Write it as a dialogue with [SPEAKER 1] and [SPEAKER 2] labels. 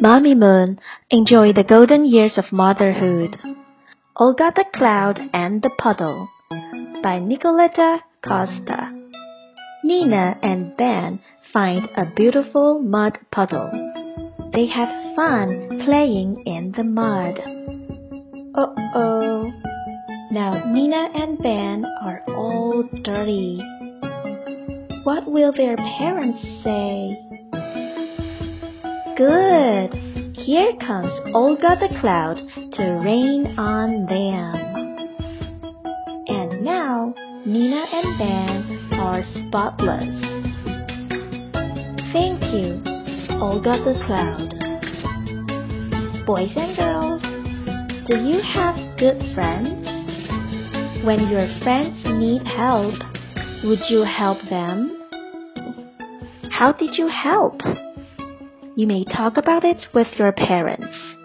[SPEAKER 1] Mamimoon enjoy the golden years of motherhood. Olga the Cloud and the Puddle by Nicoletta Costa. Nina and Ben find a beautiful mud puddle. They have fun playing in the mud. Uh oh. Now Nina and Ben are all dirty. What will their parents say? Good! Here comes Olga the Cloud to rain on them. And now Nina and Ben are spotless. Thank you, Olga the Cloud. Boys and girls, do you have good friends? When your friends need help, would you help them? How did you help? You may talk about it with your parents.